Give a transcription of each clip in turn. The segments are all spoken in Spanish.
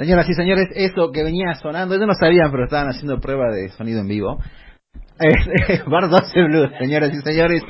Señoras y señores, esto que venía sonando, ellos no sabían, pero estaban haciendo prueba de sonido en vivo. Es Bar 12 Blues, señoras y señores.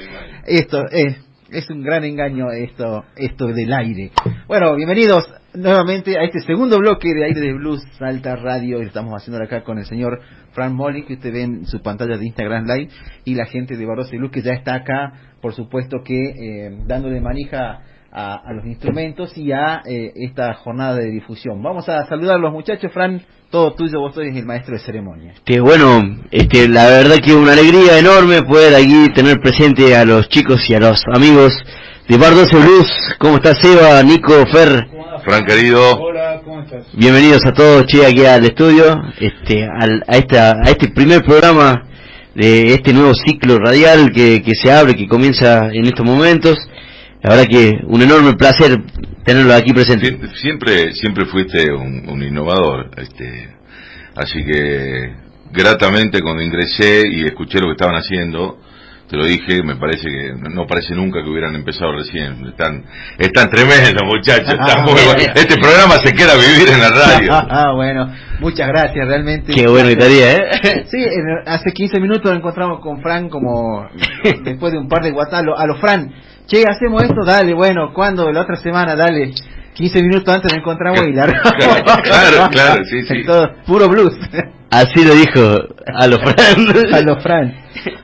Esto es, es un gran engaño esto, esto del aire. Bueno, bienvenidos nuevamente a este segundo bloque de aire de blues Salta Radio. Estamos haciendo acá con el señor Frank Molly, que usted ve en su pantalla de Instagram Live, y la gente de Bar 12 Blues que ya está acá, por supuesto que eh, dándole manija a, a, los instrumentos y a eh, esta jornada de difusión. Vamos a saludar a los muchachos, Fran, todo tuyo, vos sois el maestro de ceremonia. Que bueno, este, la verdad que una alegría enorme poder aquí tener presente a los chicos y a los amigos de Bar 12 Blues. ¿Cómo estás, Seba, Nico, Fer? Fran, querido. Hola, ¿cómo estás? Bienvenidos a todos, che, aquí al estudio, este, al, a, esta, a este primer programa de este nuevo ciclo radial que, que se abre, que comienza en estos momentos. La verdad que un enorme placer tenerlo aquí presente. Siempre, siempre fuiste un, un innovador, este, así que gratamente cuando ingresé y escuché lo que estaban haciendo, te lo dije, me parece que no parece nunca que hubieran empezado recién. Están, están tremendos muchachos, están muy buenos. Este programa se queda vivir en la radio. Ah, bueno, muchas gracias, realmente. Qué bueno estaría, ¿eh? Sí, hace 15 minutos nos encontramos con Fran como después de un par de WhatsApp, a los Fran che, hacemos esto, dale, bueno, ¿cuándo? La otra semana, dale. 15 minutos antes nos encontramos y largamos. claro, claro, sí, sí. Todo, puro blues. Así lo dijo a los Fran. a los Fran.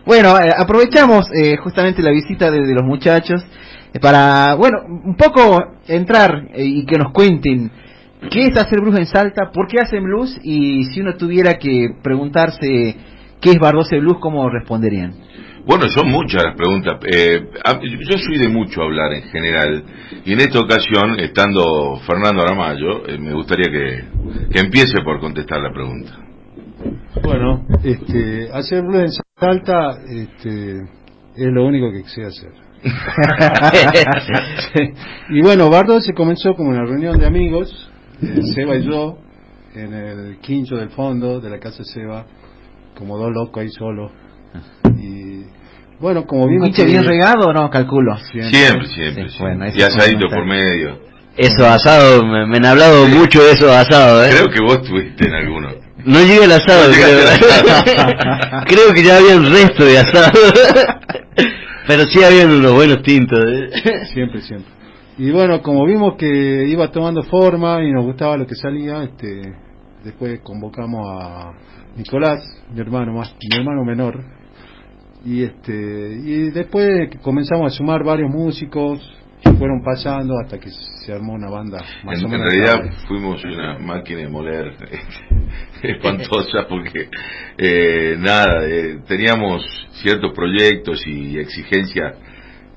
Bueno, eh, aprovechamos eh, justamente la visita de, de los muchachos eh, para, bueno, un poco entrar y que nos cuenten qué es hacer blues en Salta, por qué hacen blues y si uno tuviera que preguntarse qué es Bardose Blues, ¿cómo responderían? Bueno, son muchas las preguntas. Eh, yo soy de mucho hablar en general y en esta ocasión, estando Fernando Aramayo, eh, me gustaría que, que, empiece por contestar la pregunta. Bueno, este, hacer en Salta este, es lo único que sé hacer. y bueno, Bardo se comenzó como una reunión de amigos, eh, Seba y yo, en el quincho del fondo de la casa Seba, como dos locos ahí solos. Bueno, como vimos. ¿Pinche bien regado o no? Calculo. Siempre, siempre. Sí, bueno, y asadito por medio. Eso asado, me, me, han hablado mucho de eso asado, ¿eh? Creo que vos estuviste en alguno. No llegué al asado, No creo. asado. creo que ya había un resto de asado. Pero sí habían unos buenos tintos. ¿eh? Siempre, siempre. Y bueno, como vimos que iba tomando forma y nos gustaba lo que salía, este, después convocamos a Nicolás, mi hermano más, mi hermano menor, y este y después comenzamos a sumar varios músicos que fueron pasando hasta que se armó una banda más en, o menos en realidad fuimos una máquina de moler espantosa porque eh, nada eh, teníamos ciertos proyectos y exigencias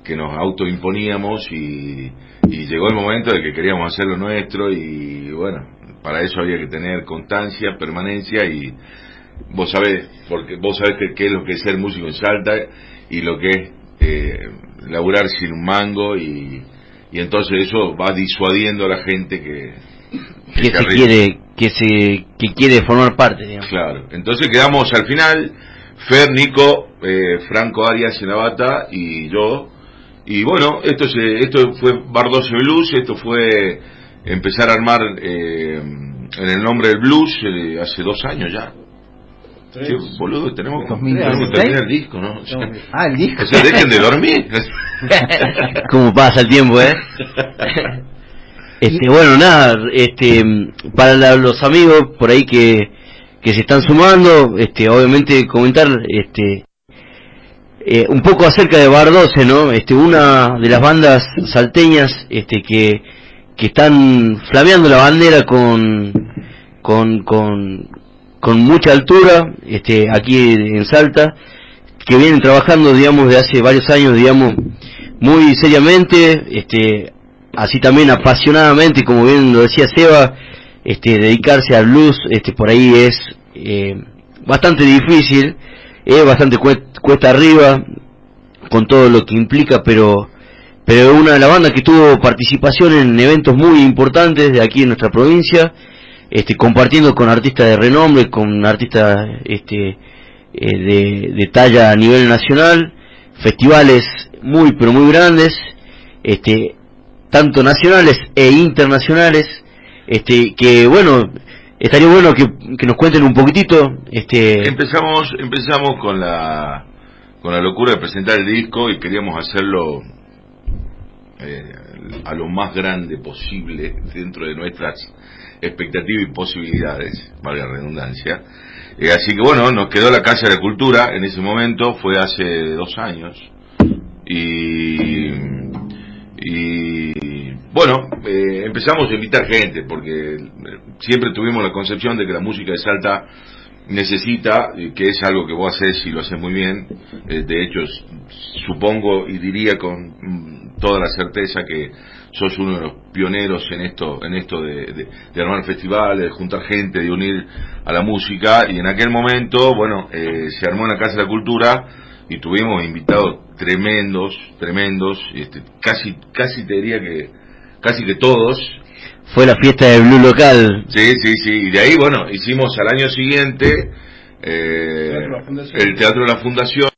que nos autoimponíamos y, y llegó el momento de que queríamos hacer lo nuestro y bueno para eso había que tener constancia permanencia y vos sabés, porque vos sabés que, qué es lo que es ser músico en Salta y lo que es eh, laburar sin un mango y, y entonces eso va disuadiendo a la gente que que, se quiere que se que quiere formar parte digamos. claro. Entonces quedamos al final Fer Nico eh, Franco Arias en la bata y yo. Y bueno esto se, esto fue Bar 12 Blues esto fue empezar a armar eh, en el nombre del blues eh, hace dos años ya Sí, boludo, tenemos, tenemos que terminar el disco, Ah, el disco. o sea, dejen de dormir. Cómo pasa el tiempo, ¿eh? Este, bueno, nada, este, para la- los amigos por ahí que, que se están sumando, este, obviamente comentar, este, eh, un poco acerca de Bar 12, ¿no? Este, una de las bandas salteñas, este, que, que están flameando la bandera con, con, con, con mucha altura, este, aquí en Salta, que vienen trabajando, digamos, de hace varios años, digamos, muy seriamente, este, así también apasionadamente, como bien lo decía Seba, este, dedicarse al blues, este, por ahí es eh, bastante difícil, es bastante cuesta, arriba, con todo lo que implica, pero pero una de las bandas que tuvo participación en eventos muy importantes de aquí en nuestra provincia, este, compartiendo con artistas de renombre, con artistas este, eh, de, talla a nivel nacional, festivales muy pero muy grandes, este, tanto nacionales e internacionales, este, que bueno, estaría bueno que, que nos cuenten un poquitito, este... Empezamos, empezamos con la, con la locura de presentar el disco y queríamos hacerlo eh, a lo más grande posible dentro de nuestras expectativas y posibilidades, valga la redundancia. Eh, así que bueno, nos quedó la Casa de la Cultura en ese momento, fue hace dos años. Y, y bueno, eh, empezamos a invitar gente, porque siempre tuvimos la concepción de que la música de Salta necesita, que es algo que vos haces y lo haces muy bien, de hecho supongo y diría con mm, toda la certeza que sos uno de los pioneros en esto, en esto de, armar festivales, de juntar gente, de unir a la música, y en aquel momento, bueno, eh, se armó en la Casa de la Cultura y tuvimos invitados tremendos, tremendos, este, casi, casi te diría que, casi que todos. Fue la fiesta del Blue Local. Sí, sí, sí, y de ahí, bueno, hicimos al año siguiente eh, el Teatro de la Fundación,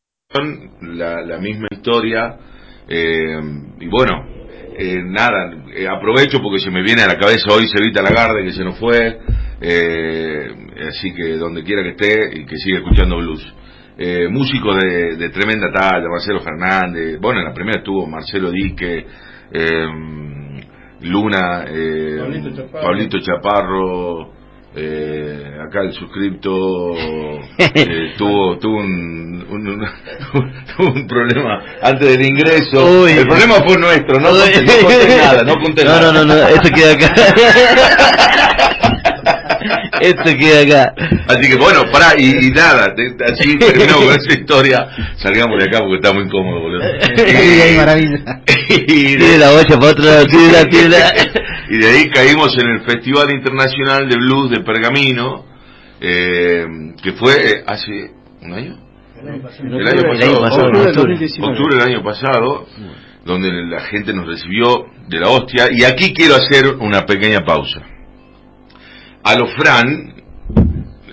la, la misma historia, eh, y bueno, eh, nada, eh, aprovecho porque se me viene a la cabeza hoy Cevita Lagarde que se nos fue, eh, así que donde quiera que esté y que siga escuchando blues. músicos de, tremenda talla, Marcelo Fernández, bueno, en la primera estuvo Marcelo Dique, Luna, Pablito Chaparro eh, acá el suscripto eh, tuvo tuvo un, un, un, problema antes del ingreso. El problema fue nuestro no conté, no nada no conté no, nada. no no no esto queda acá. Esto queda acá. Así que bueno pará y, y nada así terminamos con esa historia. Salgamos de acá porque está muy incómodo boludo. Y, maravilla. y de, la bocha para otro lado tira, tira. Y de ahí caímos en el Festival Internacional de Blues de Pergamino, eh, que fue eh, hace un año. El año pasado, octubre, del año pasado, donde la gente nos recibió de la hostia. Y aquí quiero hacer una pequeña pausa. A los Fran,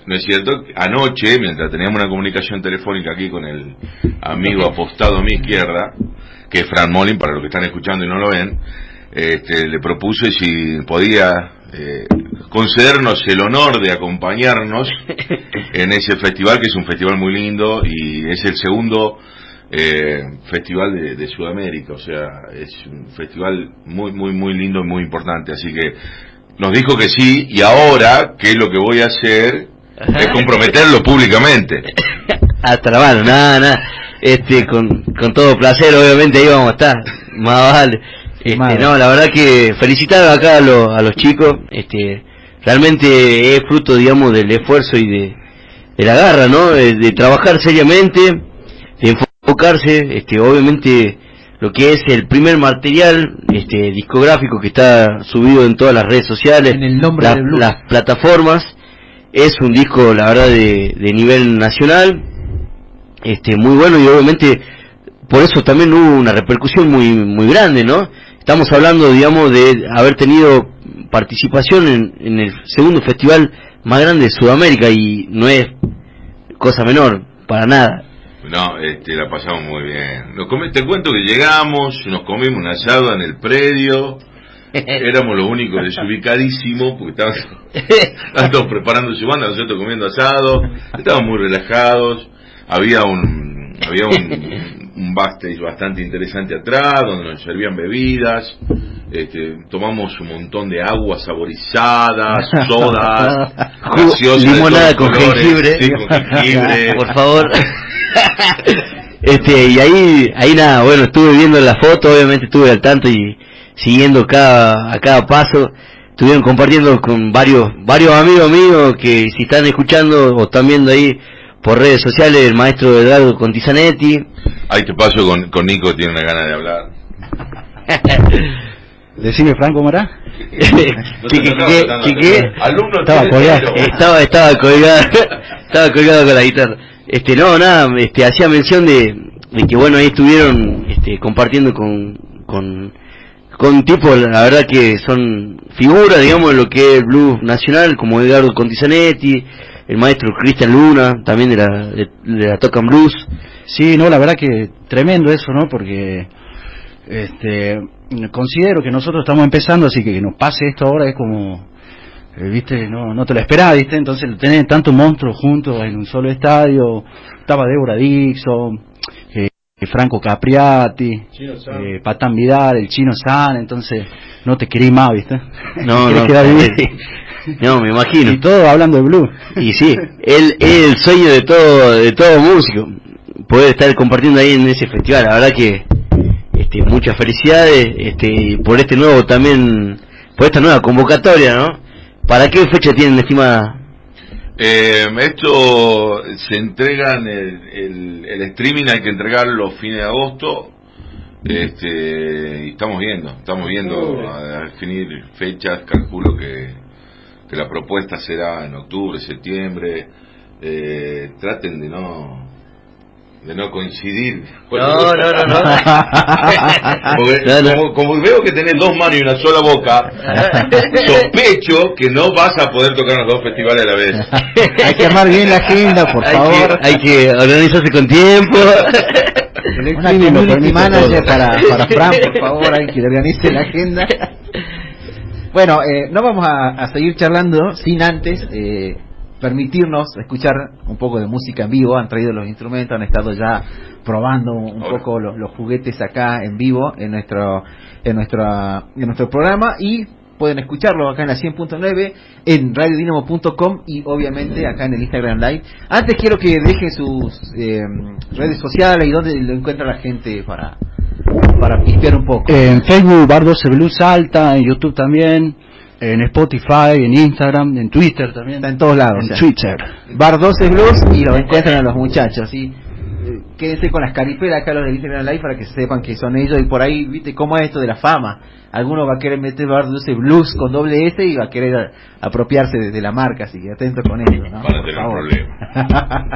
¿no es cierto? Anoche, mientras teníamos una comunicación telefónica aquí con el amigo apostado a mi izquierda, que es Fran Molin, para los que están escuchando y no lo ven, este, le propuse si podía eh, concedernos el honor de acompañarnos en ese festival, que es un festival muy lindo y es el segundo eh, festival de, Sudamérica, o sea, es un festival muy, muy, muy lindo y muy importante. Así que nos dijo que sí y ahora, ¿qué es lo que voy a hacer? Es comprometerlo públicamente. Hasta la mano, nada, nada. Este, con, con todo placer, obviamente ahí vamos a estar. Más vale. Este, no, la verdad que felicitar acá a, los chicos, este, realmente es fruto, digamos, del esfuerzo y de, la garra, ¿no? De, trabajar seriamente, de enfocarse, este, obviamente lo que es el primer material este, discográfico que está subido en todas las redes sociales, en el nombre las plataformas, es un disco, la verdad, de, de nivel nacional, este, muy bueno y obviamente por eso también hubo una repercusión muy muy grande, ¿no? Estamos hablando, digamos, de haber tenido participación en, el segundo festival más grande de Sudamérica y no es cosa menor, para nada. No, este, la pasamos muy bien. te cuento que llegamos, nos comimos un asado en el predio, éramos los únicos desubicadísimos porque estaban, todos preparando su banda, nosotros comiendo asado, estábamos muy relajados, había un, había un, un backstage bastante interesante atrás, donde nos servían bebidas, este, tomamos un montón de aguas saborizadas, sodas, limonada con jengibre, por favor. este y ahí ahí nada, bueno, estuve viendo la foto, obviamente estuve al tanto y siguiendo cada a cada paso. Estuvieron compartiendo con varios varios amigos míos que si están escuchando o están viendo ahí por redes sociales el maestro Eduardo Contizanetti. Ahí te paso con, con Nico, tiene una gana de hablar. Decime Franco Mará. Alumno estaba colgado. Estaba, estaba colgado, estaba colgado con la guitarra. Este, no, nada, este, hacía mención de, de que bueno, ahí estuvieron este, compartiendo con, con, con tipos, la verdad que son figuras, digamos, de lo que es el blues nacional, como Eduardo Contizanetti, el maestro Cristian Luna, también de la, de, la Tocan Blues. Sí, no, la verdad que tremendo eso, ¿no? Porque este considero que nosotros estamos empezando, así que que nos pase esto ahora es como eh, viste, no, no te lo esperaba, viste, entonces tener tantos monstruos juntos en un solo estadio, estaba Débora Dixon, eh, Franco Capriati, eh, Patán Vidal, el Chino San, entonces no te querí más, viste. No, no, no, me imagino. Y todo hablando de blues. Y sí, él es el sueño de todo, de todo músico, poder estar compartiendo ahí en ese festival, la verdad que este, muchas felicidades este, por este nuevo también, por esta nueva convocatoria, ¿no? ¿Para qué fecha tienen estimada? Eh, esto se entrega en el, el, streaming, hay que entregarlo los fines de agosto. Este, y estamos viendo, estamos viendo a, definir fechas, calculo que, que la propuesta será en octubre, septiembre. Eh, traten de no de no coincidir. No, no, no, no. Como, como, veo que tenés dos manos y una sola boca, sospecho que no vas a poder tocar los dos festivales a la vez. Hay que armar bien la agenda, por favor. hay que organizarse con tiempo. Una community manager para, para Fran, por favor, hay que organice la agenda. Bueno, eh, no vamos a, a, seguir charlando sin antes eh, permitirnos escuchar un poco de música en vivo. Han traído los instrumentos, han estado ya probando un poco los, los, juguetes acá en vivo en nuestro en nuestra en nuestro programa y pueden escucharlo acá en la 100.9 en radiodinamo.com y obviamente acá en el Instagram Live. Antes quiero que deje sus eh, redes sociales y donde lo encuentra la gente para para pispear un poco. En Facebook Bar 12 Blues Alta, en YouTube también en Spotify, en Instagram, en Twitter también. Está en todos lados. En Twitter. Bar 12 Blues y lo encuentran a los muchachos. ¿sí? Quédense con las caripelas acá los de Instagram Live para que sepan que son ellos y por ahí, viste, cómo es esto de la fama. Alguno va a querer meter Bar 12 Blues con doble S y va a querer apropiarse de, la marca, así que atento con eso, ¿no? Para tener problema.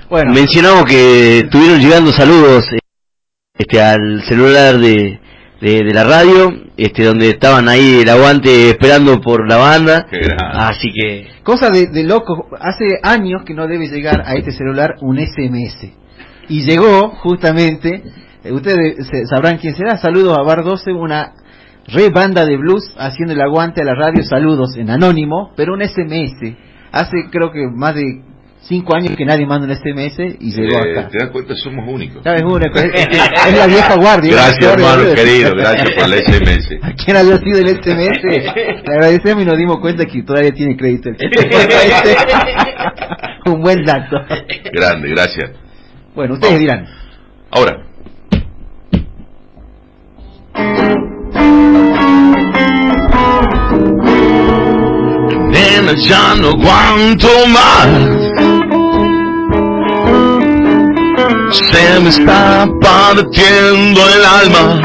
bueno. Mencionamos que estuvieron llegando saludos este al celular de de, de, la radio, este donde estaban ahí el aguante esperando por la banda. Así que... Cosa de, de loco, hace años que no debe llegar a este celular un SMS. Y llegó justamente, eh, ustedes sabrán quién será, saludos a Bar 12, una re banda de blues haciendo el aguante a la radio, saludos en anónimo, pero un SMS. Hace creo que más de cinco años que nadie manda un SMS y llegó eh, acá. Te das cuenta, somos únicos. Es, es, la vieja guardia. Gracias, hermano querido, gracias por el SMS. ¿A quién había sido el SMS? Le agradecemos y nos dimos cuenta que todavía tiene crédito el Un buen dato. Grande, gracias. Bueno, ustedes dirán. Ahora. Nena, ya no aguanto más se me está partiendo el alma.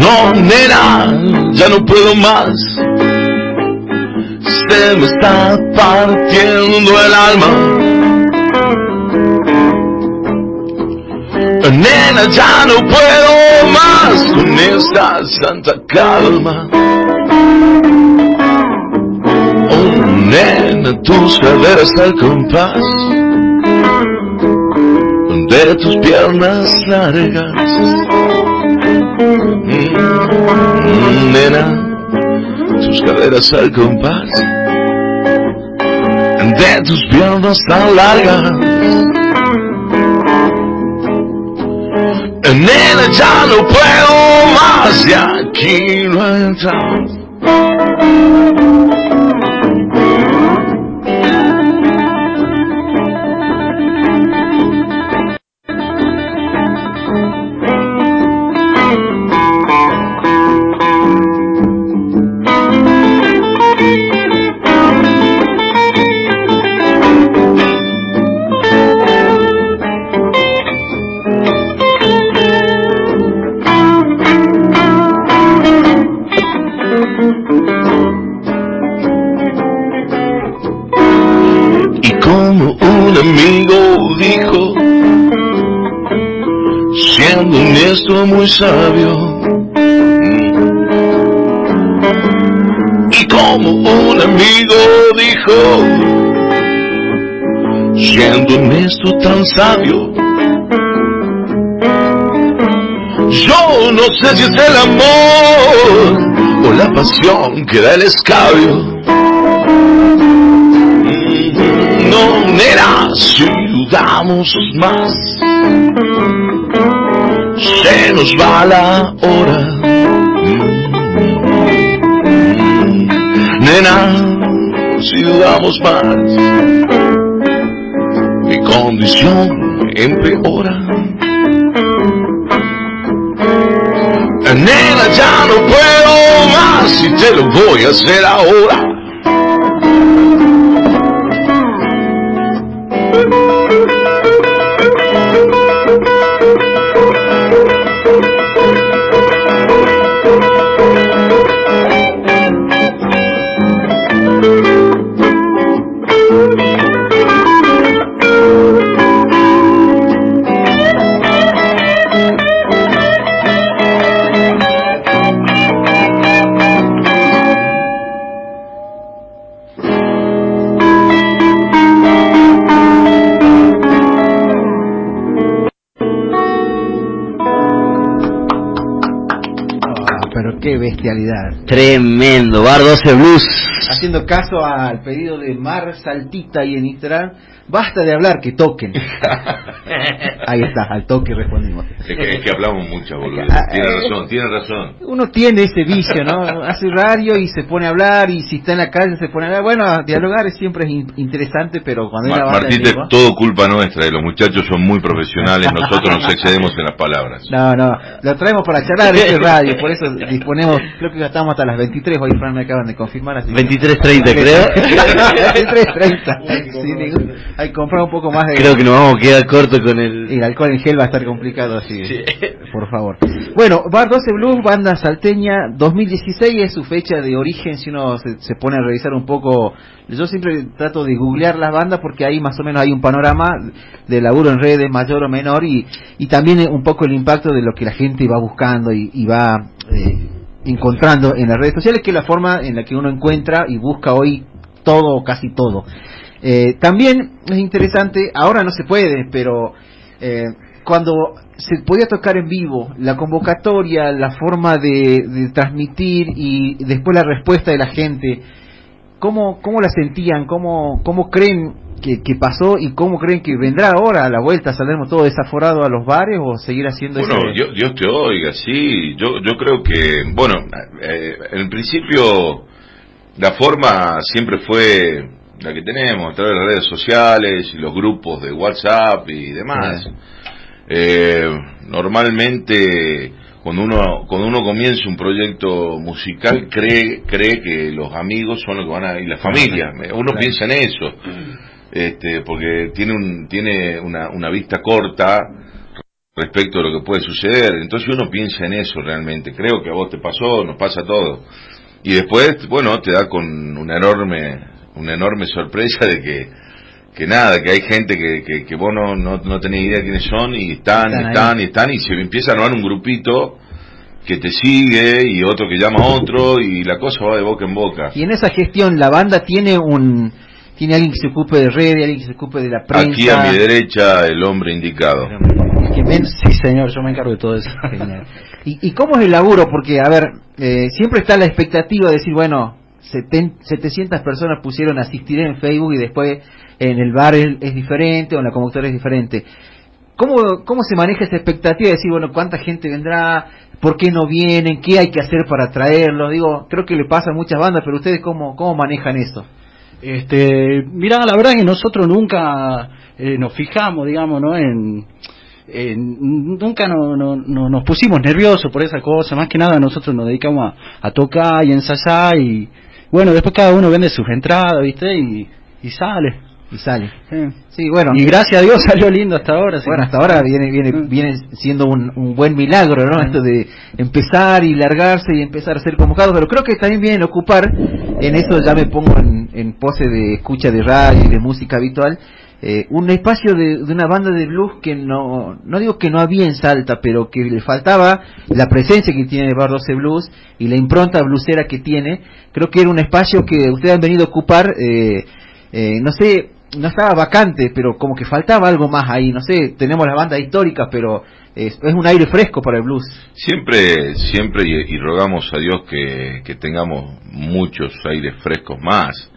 No, nena, ya no puedo más. Se me está partiendo el alma. Nena, ya no puedo más con esta santa calma. Nena, tus caderas al compás de tus piernas largas. Mm, nena, tus caderas al compás de tus piernas tan largas. Nena, ya no puedo más, y aquí no entramos. muy sabio. Y como un amigo dijo, siendo honesto tan sabio, yo no sé si es el amor o la pasión que da el escabio. No, nena, si dudamos más, se nos va la hora. Nena, si dudamos más, mi condición empeora. Nena, ya no puedo más y te lo voy a hacer ahora. Bestialidad. Tremendo, Bar 12 Blues. Haciendo caso al pedido de Mar Saltita y en Instagram, basta de hablar, que toquen. Ahí está, al toque respondimos. Es que, es que hablamos mucho, boludo. Ah, Tiene eh. razón, tiene razón. Uno tiene ese vicio, ¿no? Hace radio y se pone a hablar, y si está en la calle se pone a hablar. Bueno, dialogar es siempre es in- interesante, pero cuando hay Ma- Martín, es todo culpa nuestra, y los muchachos son muy profesionales, nosotros nos excedemos en las palabras. No, no, lo traemos para charlar este radio, por eso disponemos, creo que ya estamos hasta las 23, hoy Fran me acaban de confirmar, así que- 23.30 creo. 23.30. Sí, digo, hay que comprar un poco más de... Creo que nos vamos a quedar corto con el... El alcohol en gel va a estar complicado así, por favor. Bueno, Bar 12 Blues, banda salteña, 2016 es su fecha de origen, si uno se, se pone a revisar un poco, yo siempre trato de googlear las bandas porque ahí más o menos hay un panorama de laburo en redes mayor o menor y, y también un poco el impacto de lo que la gente va buscando y, y va eh, encontrando en las redes sociales, que es la forma en la que uno encuentra y busca hoy todo o casi todo. Eh, también es interesante, ahora no se puede, pero eh, cuando se podía tocar en vivo, la convocatoria, la forma de, de transmitir y después la respuesta de la gente, ¿cómo, cómo la sentían? ¿Cómo, cómo creen que, que pasó y cómo creen que vendrá ahora a la vuelta? ¿Saldremos todo desaforado a los bares o seguir haciendo Bueno, ese- Dios, Dios te oiga, sí. Yo, yo creo que, bueno, eh, en principio la forma siempre fue la que tenemos a través de las redes sociales y los grupos de WhatsApp y demás. Sí. Eh, normalmente cuando uno cuando uno comienza un proyecto musical cree cree que los amigos son los que van a y la familia. Uno Claro. piensa en eso. Este, porque tiene un tiene una, una vista corta respecto a lo que puede suceder. Entonces uno piensa en eso realmente. Creo que a vos te pasó, nos pasa a todos. Y después, bueno, te da con una enorme, una enorme sorpresa de que, que nada, que hay gente que, que, que vos no, no, no tenés idea quiénes son y están, Están están, y están, y se empieza a armar un grupito que te sigue y otro que llama a otro y la cosa va de boca en boca. Y en esa gestión, la banda tiene un tiene alguien que se ocupe de redes, alguien que se ocupe de la prensa. Aquí a mi derecha el hombre indicado. Sí, señor, yo me encargo de todo eso. ¿Y, y cómo es el laburo? Porque, a ver, eh, siempre está la expectativa de decir, bueno, 700 personas pusieron asistir en Facebook y después en el bar es, diferente o en la convocatoria es diferente. ¿Cómo, ¿Cómo se maneja esa expectativa de decir, bueno, cuánta gente vendrá? ¿Por qué no vienen? ¿Qué hay que hacer para traerlos? Digo, creo que le pasa a muchas bandas, pero ustedes cómo, cómo manejan eso? Este, mira, la verdad que nosotros nunca eh, nos fijamos, digamos, ¿no? En, en- nunca no, no- no- nos pusimos nerviosos por esa cosa. Más que nada nosotros nos dedicamos a, a tocar y ensayar y bueno, después cada uno vende sus entradas, ¿viste? Y, y sale. Y sale. Sí, bueno. Y gracias a Dios salió lindo hasta ahora. sí. Bueno, hasta ahora viene viene Mm. viene siendo un, un buen milagro, ¿no? Mm. Esto de empezar y largarse y empezar a ser convocado, pero creo que también viene a ocupar, en eso ya me pongo en, en pose de escucha de radio y de música habitual, eh, un espacio de, una banda de blues que no, no digo que no había en Salta, pero que le faltaba la presencia que tiene Bar 12 Blues y la impronta bluesera que tiene. Creo que era un espacio que ustedes han venido a ocupar, eh, eh, no sé, no estaba vacante, pero como que faltaba algo más ahí, no sé, tenemos las bandas históricas, pero es, un aire fresco para el blues. Siempre, siempre y, rogamos a Dios que, tengamos muchos aires frescos más.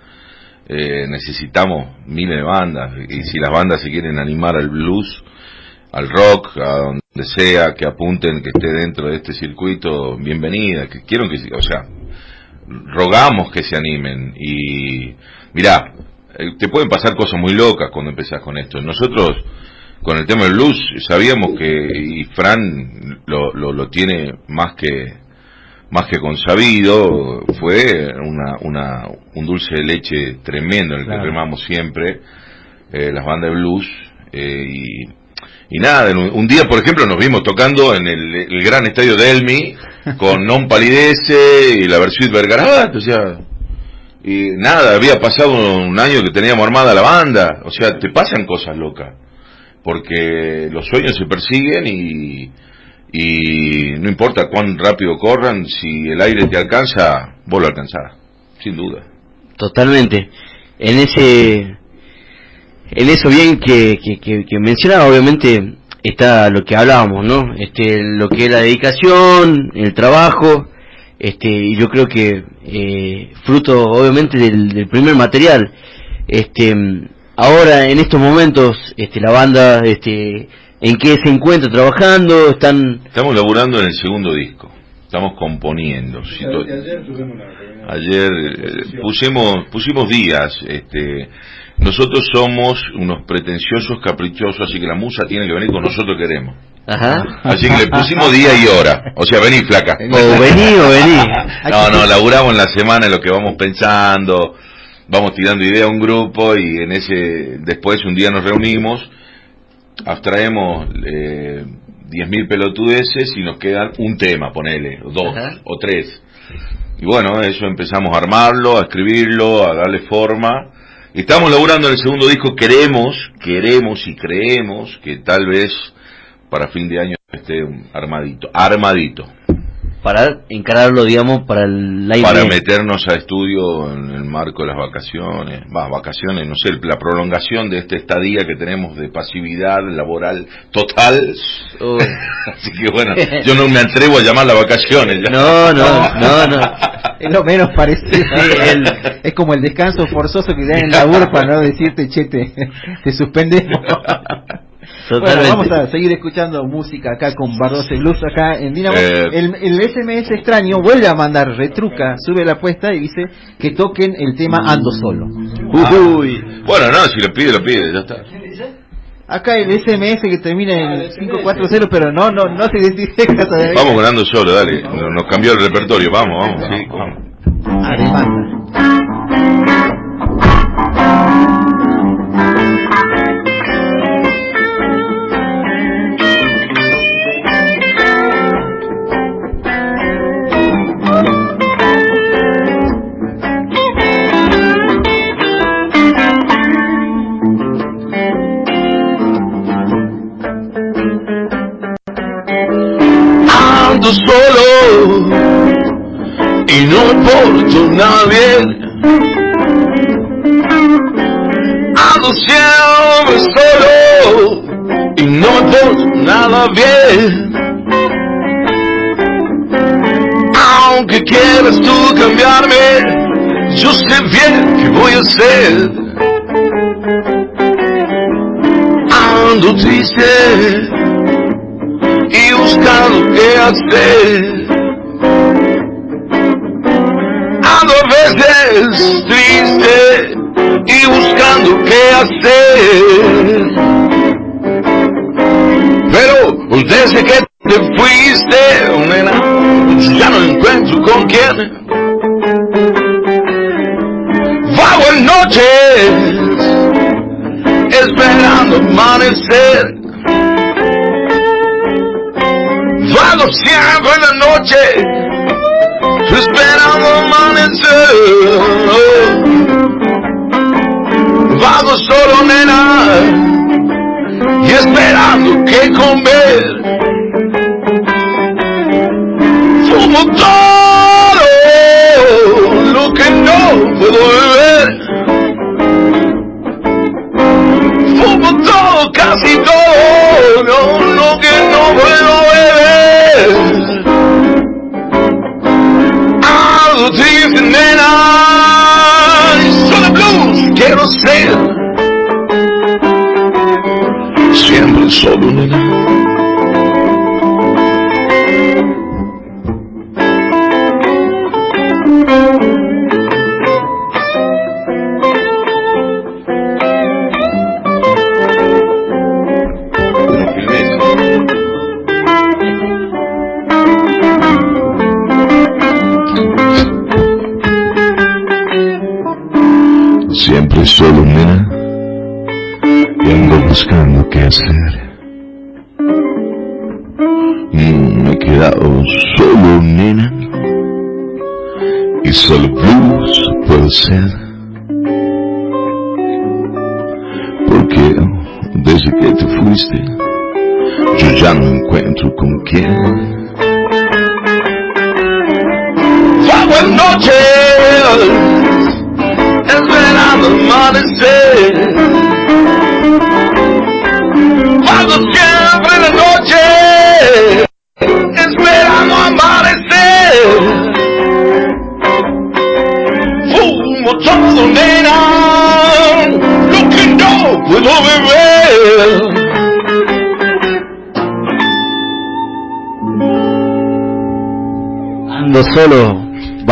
Eh, necesitamos miles de bandas y si las bandas se quieren animar al blues, al rock, a donde sea, que apunten que esté dentro de este circuito, bienvenida, que quiero que, o sea, rogamos que se animen y mirá, eh, te pueden pasar cosas muy locas cuando empezás con esto. Nosotros con el tema del blues sabíamos que y Fran lo, lo, tiene más que más que consabido fue una, una un dulce de leche tremendo en el que remamos siempre eh, las bandas de blues eh, y, y nada un, día por ejemplo nos vimos tocando en el, gran estadio de Elmi con Non Palidece y la versión Vergarat o sea y nada había pasado un año que teníamos armada la banda o sea te pasan cosas locas porque los sueños se persiguen y, y no importa cuán rápido corran, si el aire te alcanza, vos lo alcanzarás, sin duda. Totalmente. En ese, en eso bien que, que, que, mencionaba, obviamente está lo que hablábamos, ¿no? Este, lo que es la dedicación, el trabajo, este, y yo creo que eh, fruto, obviamente, del, del primer material, este, ahora en estos momentos este, la banda este, en qué se encuentra trabajando están estamos laburando en el segundo disco estamos componiendo ayer, eh, pusimos pusimos días este nosotros somos unos pretenciosos caprichosos así que la musa tiene que venir con nosotros queremos Ajá. Así que le pusimos día y hora. O sea, vení flaca. O vení o vení. No, no, laburamos en la semana en lo que vamos pensando vamos tirando idea a un grupo y en ese después un día nos reunimos, abstraemos eh, 10.000 pelotudeces y nos quedan un tema, ponele, o dos o tres. Y bueno, eso empezamos a armarlo, a escribirlo, a darle forma. Y estamos laburando en el segundo disco, queremos, queremos y creemos que tal vez para fin de año esté armadito, armadito para encararlo, digamos, para el live. Para meternos a estudio en el marco de las vacaciones, va, vacaciones, no sé, la prolongación de este estadía que tenemos de pasividad laboral total. Así que bueno, yo no me atrevo a llamar las vacaciones. No, no, no, no. Es lo menos parecido. es como el descanso forzoso que da en la urpa, ¿no? Decirte, che, te, te suspendemos. Bueno, vamos a seguir escuchando música acá con Bardose Blues acá en Dinamo. Eh, el, SMS extraño vuelve a mandar retruca, sube la apuesta y dice que toquen el tema Ando Solo. Bueno, no, si lo pide, lo pide, ya está. Acá el SMS que termina en 540, pero no, no, no se identifica todavía. Vamos con Ando Solo, dale. Nos cambió el repertorio, vamos, vamos. Sí, vamos. Además. Solo y no importa nadie. Ando siempre solo y no importa nada bien. Aunque quieras tú cambiarme, yo sé bien qué voy a hacer. Ando triste y buscando qué hacer. Ando a veces triste y buscando qué hacer. Pero desde que te fuiste, nena, ya no encuentro con quién. Vago en noches, esperando amanecer siempre en la noche, esperando amanecer. Vago solo, nena, y esperando que comer. Fumo todo lo que no puedo beber. Fumo todo, casi todo, lo que no puedo beber. Algo nena, solo blues quiero ser. Siempre solo nena. Buenas noches esperando amanecer. Cuando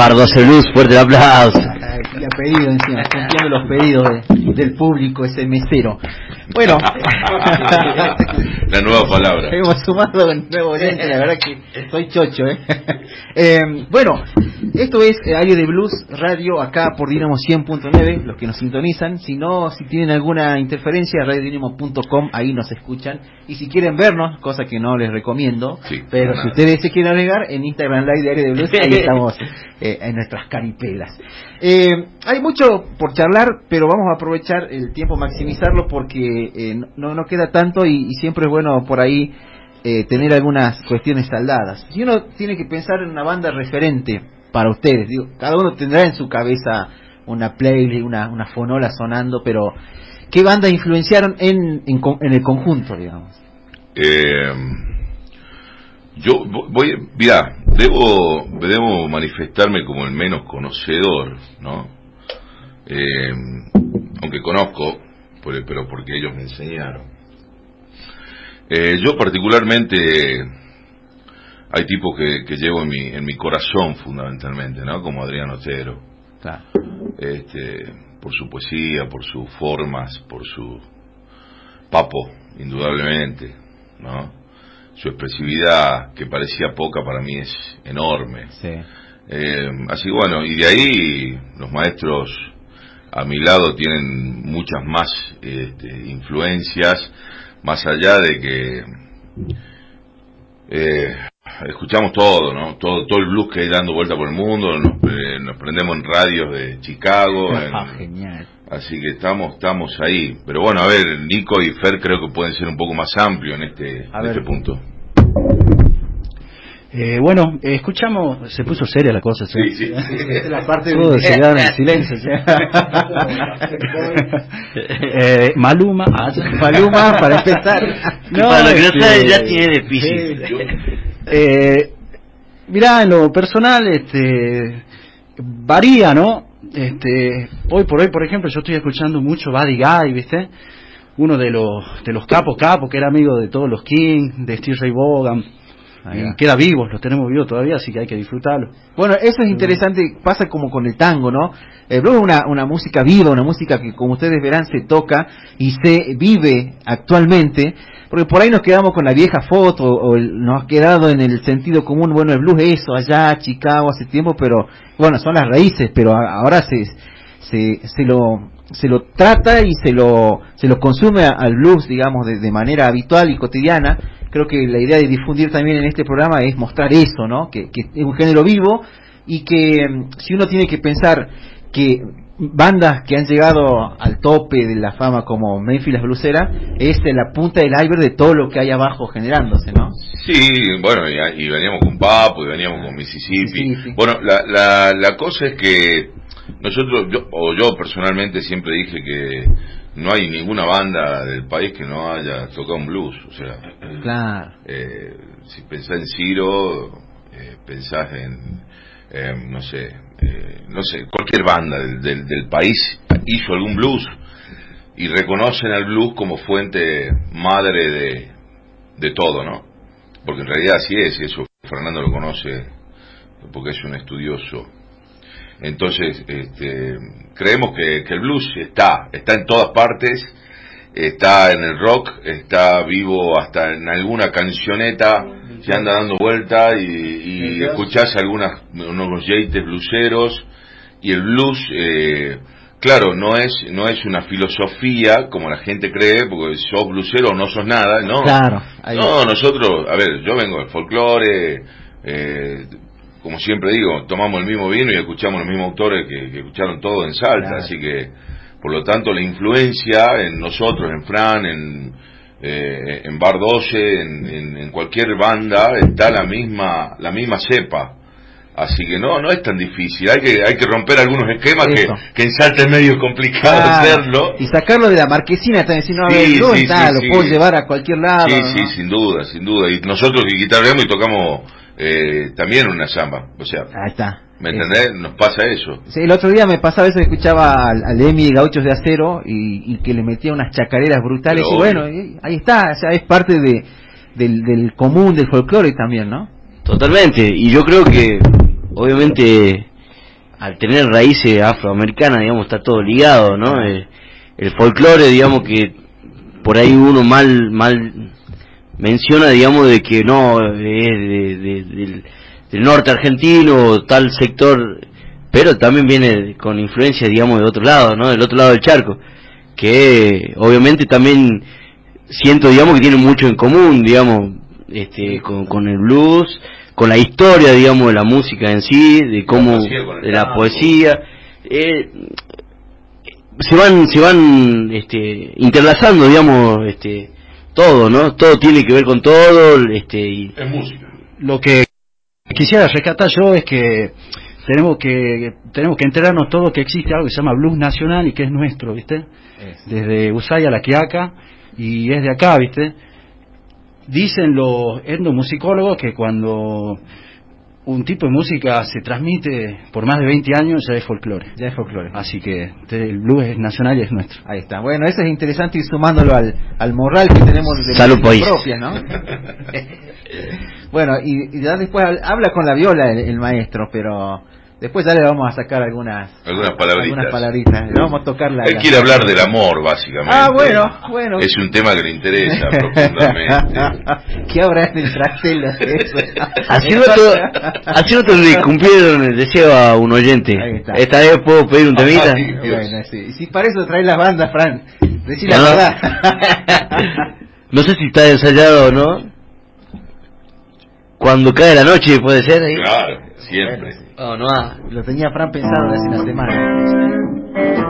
Bardo hace luz, fuerte el aplauso pedido encima, cumpliendo los pedidos del público, ese mesero. Bueno, la nueva palabra. Hemos sumado un nuevo oyente, la verdad que estoy chocho, ¿eh? eh bueno, esto es Aire de Blues Radio, acá por Dinamo 100.9, los que nos sintonizan. Si no, si tienen alguna interferencia, radiodinamo.com, ahí nos escuchan. Y si quieren vernos, cosa que no les recomiendo, pero si ustedes se quieren agregar, en Instagram Live de Aire de Blues, ahí estamos eh, en nuestras caripelas. Eh, hay mucho por charlar, pero vamos a aprovechar el tiempo, maximizarlo, porque eh, no, no queda tanto y, y siempre es bueno por ahí eh, tener algunas cuestiones saldadas. Si uno tiene que pensar en una banda referente para ustedes, digo, cada uno tendrá en su cabeza una playlist, una, una fonola sonando, pero ¿qué banda influenciaron en, en, el conjunto, digamos? Eh, yo voy, mira, debo, debo manifestarme como el menos conocedor, ¿no? Eh, aunque conozco, pero porque ellos me enseñaron. Eh, yo particularmente hay tipos que, llevo en mi, en mi corazón fundamentalmente, ¿no? Como Adrián Otero. Este, por su poesía, por sus formas, por su papo, indudablemente, ¿no? Su expresividad, que parecía poca, para mí es enorme. Eh, así bueno, y de ahí los maestros a mi lado tienen muchas más este, influencias más allá de que eh, escuchamos todo, ¿no? Todo, todo el blues que hay dando vuelta por el mundo, nos, eh, prendemos en radios de Chicago. Ah, genial. Así que estamos, estamos ahí. Pero bueno, a ver, Nico y Fer creo que pueden ser un poco más amplios en este, en este punto. Eh, bueno, eh, escuchamos, se puso seria la cosa. Sí, sí. la parte de se quedaron en silencio. eh, Maluma, ah, Maluma para empezar. No, para lo que no sabe ya tiene de eh, mirá, en lo personal, este, varía, ¿no? Este, hoy por hoy, por ejemplo, yo estoy escuchando mucho Buddy Guy, ¿viste? Uno de los de los capos capos que era amigo de todos los Kings, de Steve Ray Vaughan queda vivos, los tenemos vivos todavía, así que hay que disfrutarlo. Bueno, eso es interesante, pasa como con el tango, ¿no? El blues es una, una música viva, una música que como ustedes verán se toca y se vive actualmente, porque por ahí nos quedamos con la vieja foto o nos ha quedado en el sentido común, bueno, el blues es eso, allá, Chicago, hace tiempo, pero bueno, son las raíces, pero ahora se, se, lo se lo trata y se lo se lo consume al blues digamos de, manera habitual y cotidiana creo que la idea de difundir también en este programa es mostrar eso, ¿no? Que, es un género vivo y que si uno tiene que pensar que bandas que han llegado al tope de la fama como Memphis las Bluesera es la punta del iceberg de todo lo que hay abajo generándose, ¿no? Sí, bueno, y, veníamos con Papo y veníamos con Mississippi. Bueno, la, la, la cosa es que nosotros, yo, o yo personalmente siempre dije que no hay ninguna banda del país que no haya tocado un blues. O sea, claro. eh, si pensás en Ciro, eh, pensás en, no sé, eh, no sé, cualquier banda del, del, país hizo algún blues y reconocen al blues como fuente madre de, de todo, ¿no? Porque en realidad así es, y eso Fernando lo conoce porque es un estudioso entonces, este, creemos que, el blues está, está en todas partes, está en el rock, está vivo hasta en alguna cancioneta que anda dando vuelta y, y escuchás algunas, unos yates bluseros y el blues, eh, claro, no es, no es una filosofía como la gente cree, porque sos blusero o no sos nada, no. Claro. No, nosotros, a ver, yo vengo del folclore, eh, como siempre digo, tomamos el mismo vino y escuchamos los mismos autores que, escucharon todo en Salta, así que, por lo tanto, la influencia en nosotros, en Fran, en, eh, en Bar 12, en, cualquier banda, está la misma, la misma cepa. Así que no, no es tan difícil. Hay que, hay que romper algunos esquemas que, que, en Salta es medio complicado hacerlo. Y sacarlo de la marquesina, también si no, a ver, lo puedo llevar a cualquier lado. Sí, sí, sin duda, sin duda. Y nosotros que guitarreamos y tocamos eh, también una samba. O sea, está. ¿Me entendés? Nos pasa eso. Sí, el otro día me pasaba eso, escuchaba al, al Emi de Gauchos de Acero y, que le metía unas chacareras brutales. y bueno, ahí está, o sea, es parte de, del, del común del folclore también, ¿no? Totalmente, y yo creo que, obviamente, al tener raíces afroamericanas, digamos, está todo ligado, ¿no? El, el folclore, digamos que por ahí uno mal, mal menciona, digamos, de que no es de, del, norte argentino, tal sector, pero también viene con influencia, digamos, de otro lado, ¿no? Del otro lado del charco, que obviamente también siento, digamos, que tiene mucho en común, digamos, este, con, con el blues, con la historia, digamos, de la música en sí, de cómo, de la poesía. Eh, se van, se van, este, interlazando, digamos, este, todo, ¿no? Todo tiene que ver con todo, este y es música. Lo que quisiera rescatar yo es que tenemos que tenemos que enterarnos todo que existe algo que se llama blues nacional y que es nuestro, ¿viste? Desde Usaya a la Quiaca y es de acá, ¿viste? Dicen los etnomusicólogos que cuando un tipo de música se transmite por más de 20 años, ya es folclore. Ya es folclore. Así que el blues es nacional y es nuestro. Ahí está. Bueno, eso es interesante ir sumándolo al, al moral que tenemos de Salud propia, ¿no? bueno, y, ya después habla con la viola el maestro, pero Después ya le vamos a sacar algunas algunas palabritas. Algunas palabritas. Le vamos a tocar la. Él quiere hablar del amor, básicamente. Ah, bueno, bueno. Es un tema que le interesa profundamente. ¿Qué habrá en el trastel de eso? Así no le cumplieron el deseo a un oyente. Esta vez puedo pedir un temita. bueno, sí. Y si para eso traes las bandas, Fran, decí la verdad. no sé si está ensayado o no. Cuando cae la noche, puede ser ahí. Claro, siempre. Oh, no, lo tenía Fran pensado hace una semana.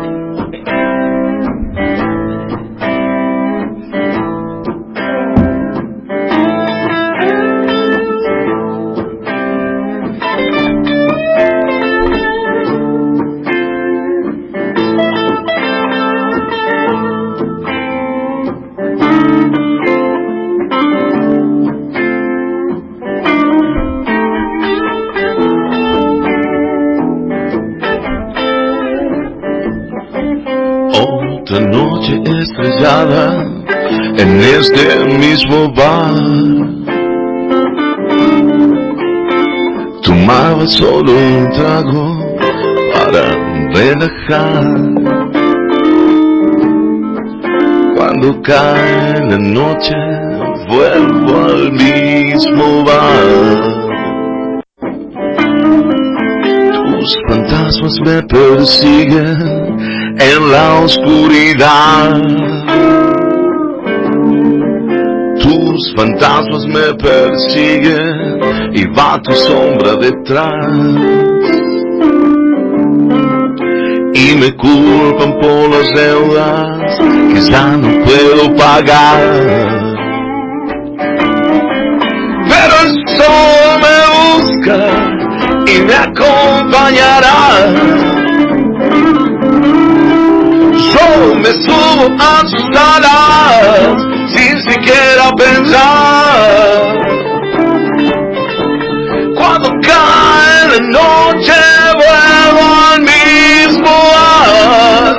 En este mismo bar. Tomaba solo un trago para relajar. Cuando cae la noche, vuelvo al mismo bar. Tus fantasmas me persiguen en la oscuridad. Tus fantasmas me persiguen y va tu sombra detrás. Y me culpan por las deudas que ya no puedo pagar. Pero el sol me busca y me acompañará a sus alas sin siquiera pensar. Cuando cae la noche vuelvo al mismo lugar.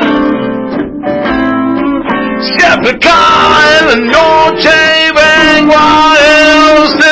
Siempre cae la noche y vengo a este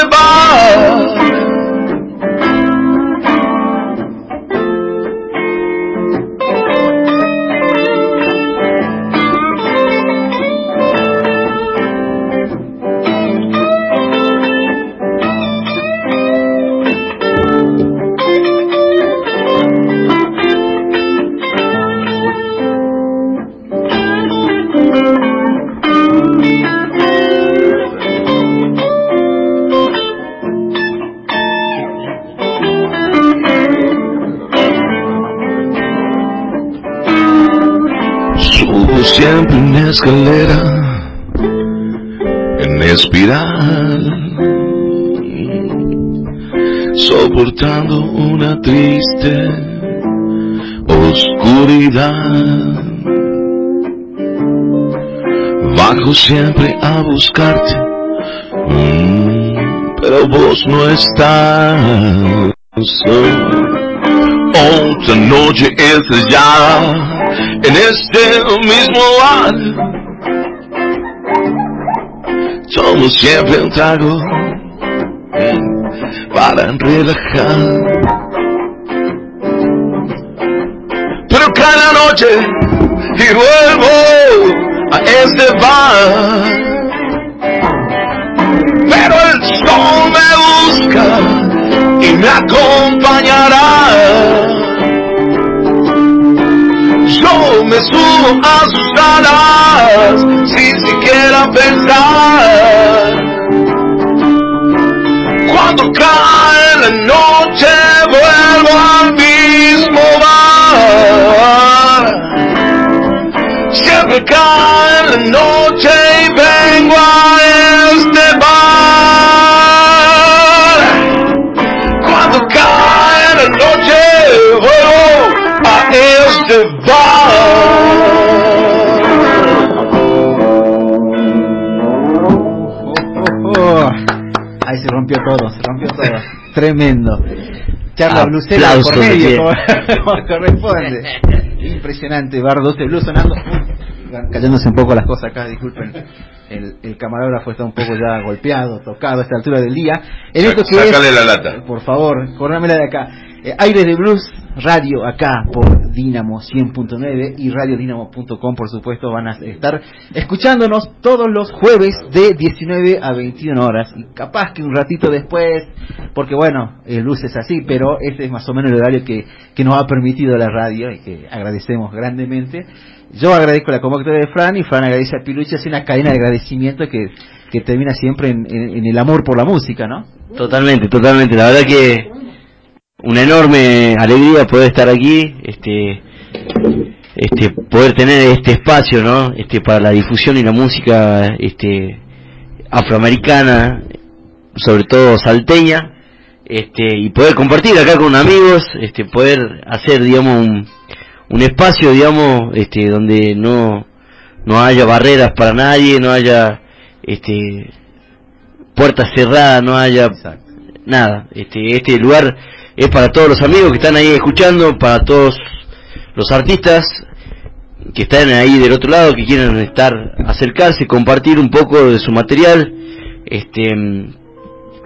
escalera, en espiral, soportando una triste oscuridad. Bajo siempre a buscarte, mm, pero vos no estás. Otra noche estrellada en este mismo lugar. Tomo siempre un trago mm, para relajar. Pero cada noche y vuelvo a este bar. Pero el sol me busca y me acompañará. Me subo a sus alas sin siquiera pensar. Cuando cae la noche vuelvo al mismo bar. Siempre cae la noche y vengo a rompió todo, se rompió todo. Tremendo. Charla blusera por medio, como, corresponde. Impresionante, Bar 12 Blues sonando. Cayéndose un poco las cosas acá, disculpen. El, el camarógrafo está un poco ya golpeado, tocado a esta altura del día. En esto que es, la lata. por favor, corrámela de acá. Eh, Aires de Blues Radio acá por Dinamo 100.9 y radiodinamo.com por supuesto van a estar escuchándonos todos los jueves de 19 a 21 horas y capaz que un ratito después porque bueno el blues es así pero ese es más o menos el horario que, que nos ha permitido la radio y que agradecemos grandemente yo agradezco la convocatoria de Fran y Fran agradece a Pilucha es una cadena de agradecimiento que, que termina siempre en- en el amor por la música ¿no? Totalmente, totalmente. La verdad que una enorme alegría poder estar aquí, este, este, poder tener este espacio, ¿no? Este, para la difusión y la música, este, afroamericana, sobre todo salteña, este, y poder compartir acá con amigos, este, poder hacer, digamos, un, un espacio, digamos, este, donde no, no haya barreras para nadie, no haya, este, puertas cerradas, no haya nada. Este, este lugar es para todos los amigos que están ahí escuchando, para todos los artistas que están ahí del otro lado, que quieren estar, acercarse, compartir un poco de su material. Este,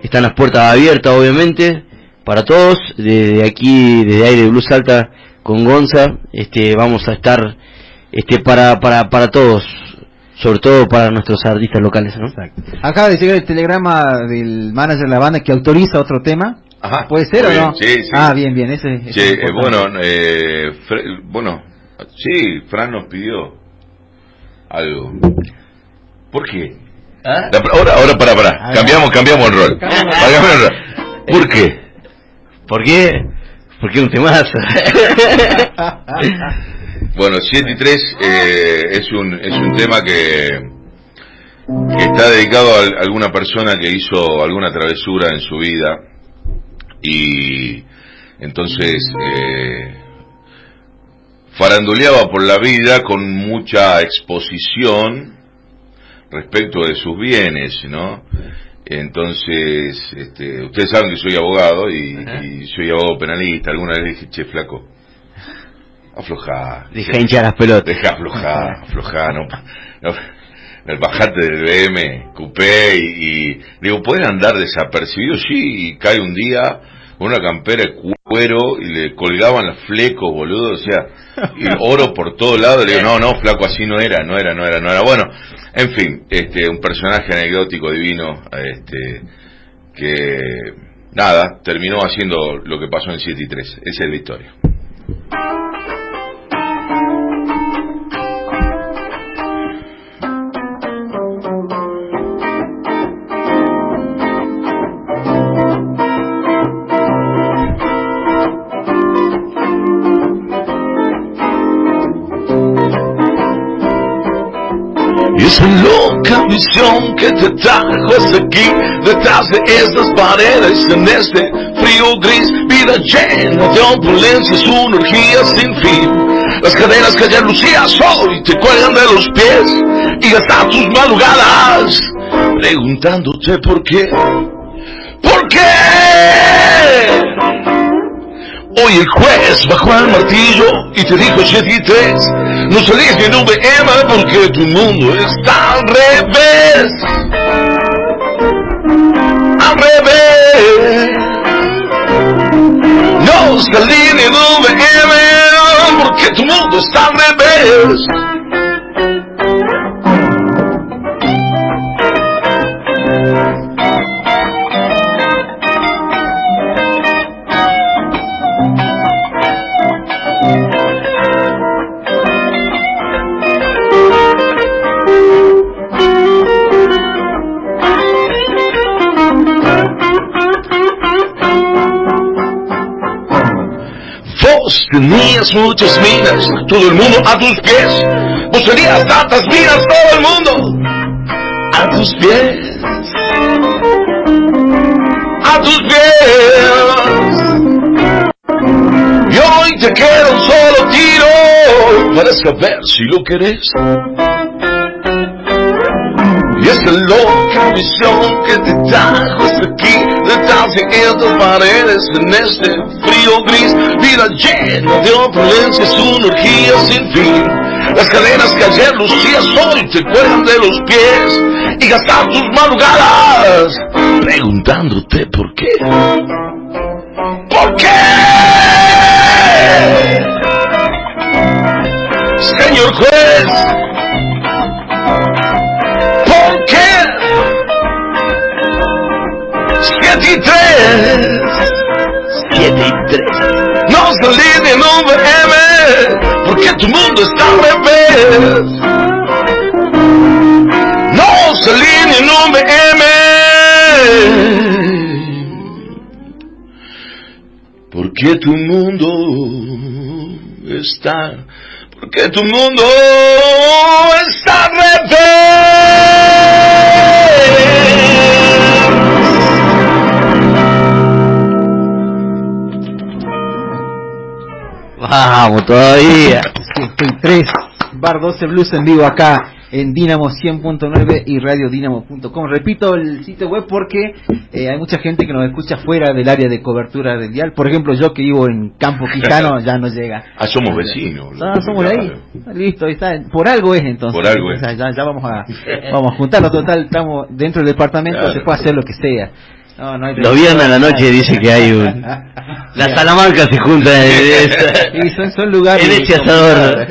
están las puertas abiertas, obviamente, para todos. Desde aquí, desde Aire Blue Salta con Gonza, este, vamos a estar, este, para, para, para todos, sobre todo para nuestros artistas locales, ¿no? Acaba de llegar el telegrama del manager de la banda que autoriza otro tema. Ajá. ¿Puede ser o no? bien, Sí, sí. Ah, bien, bien, ese, ese Sí, es eh, bueno, eh, Fre- bueno, sí, Fran nos pidió algo. ¿Por qué? ¿Ah? La- ahora, ahora, para, para, cambiamos, no. cambiamos el rol. Cambiamos. Cambiamos el rol. ¿Por qué? ¿Por qué? Porque es un temazo. Bueno, 7 y 3 eh, es, un, es un tema que, que está dedicado a, alguna persona que hizo alguna travesura en su vida y entonces eh, faranduleaba por la vida con mucha exposición respecto de sus bienes, ¿no? Entonces, este, ustedes saben que soy abogado y, y soy abogado penalista. Alguna vez dije, che, flaco, aflojá. Deja hinchar las pelotas. Deja aflojar, aflojar, no, no, el bajate del BM, coupé y, y digo, ¿pueden andar desapercibidos? Sí, y cae un día con una campera de cuero y le colgaban los flecos, boludo, o sea, y oro por todo lado, le digo, no, no, flaco, así no era, no era, no era, no era. Bueno, en fin, este, un personaje anecdótico divino, este, que, nada, terminó haciendo lo que pasó en 7 y 3. Esa es la historia. Esa loca visión que te trajo hasta aquí, detrás de estas paredes, en este frío gris, vida llena de opulencia, es una sin fin. Las cadenas que ayer lucías hoy te cuelgan de los pies y gastas tus madrugadas preguntándote por qué. ¿Por qué? Hoy el juez bajó el martillo y te dijo 7 y 3. No salís en un BM porque tu mundo está al revés. Al revés. No salí en un BM porque tu mundo está al revés. Tenías muchas minas, todo el mundo a tus pies. Vos tenías tantas minas, todo el mundo a tus pies. A tus pies. Y hoy te queda un solo tiro para saber si lo querés. Y esta loca visión que te trajo hasta aquí, detrás de estas paredes, en este frío gris, vida llena de opulencia, es una orgía sin fin. Las cadenas que ayer lucías hoy te cuelgan de los pies y gastar tus madrugadas preguntándote por qué. ¿Por qué? Señor juez, ¿Por qué? Siete y tres. Tu mundo está al revés. No salí de un BM porque tu mundo está porque tu mundo está al revés. Vamos, todavía. Estoy 3, Bar 12 Blues en vivo acá en Dinamo 100.9 y radiodinamo.com. Repito el sitio web porque eh, hay mucha gente que nos escucha fuera del área de cobertura del dial. Por ejemplo, yo que vivo en Campo Quijano ya no llega. Ah, somos vecinos. Ah, somos de ahí. Listo, ahí está. Por algo es entonces. Por algo es. O sea, ya, ya vamos a vamos a juntarlo. Total, estamos dentro del departamento, Claro. se puede hacer lo que sea. No, no hay Los viernes a la noche dice que hay un... La Salamanca se junta en Y son, son lugares. En ese asador.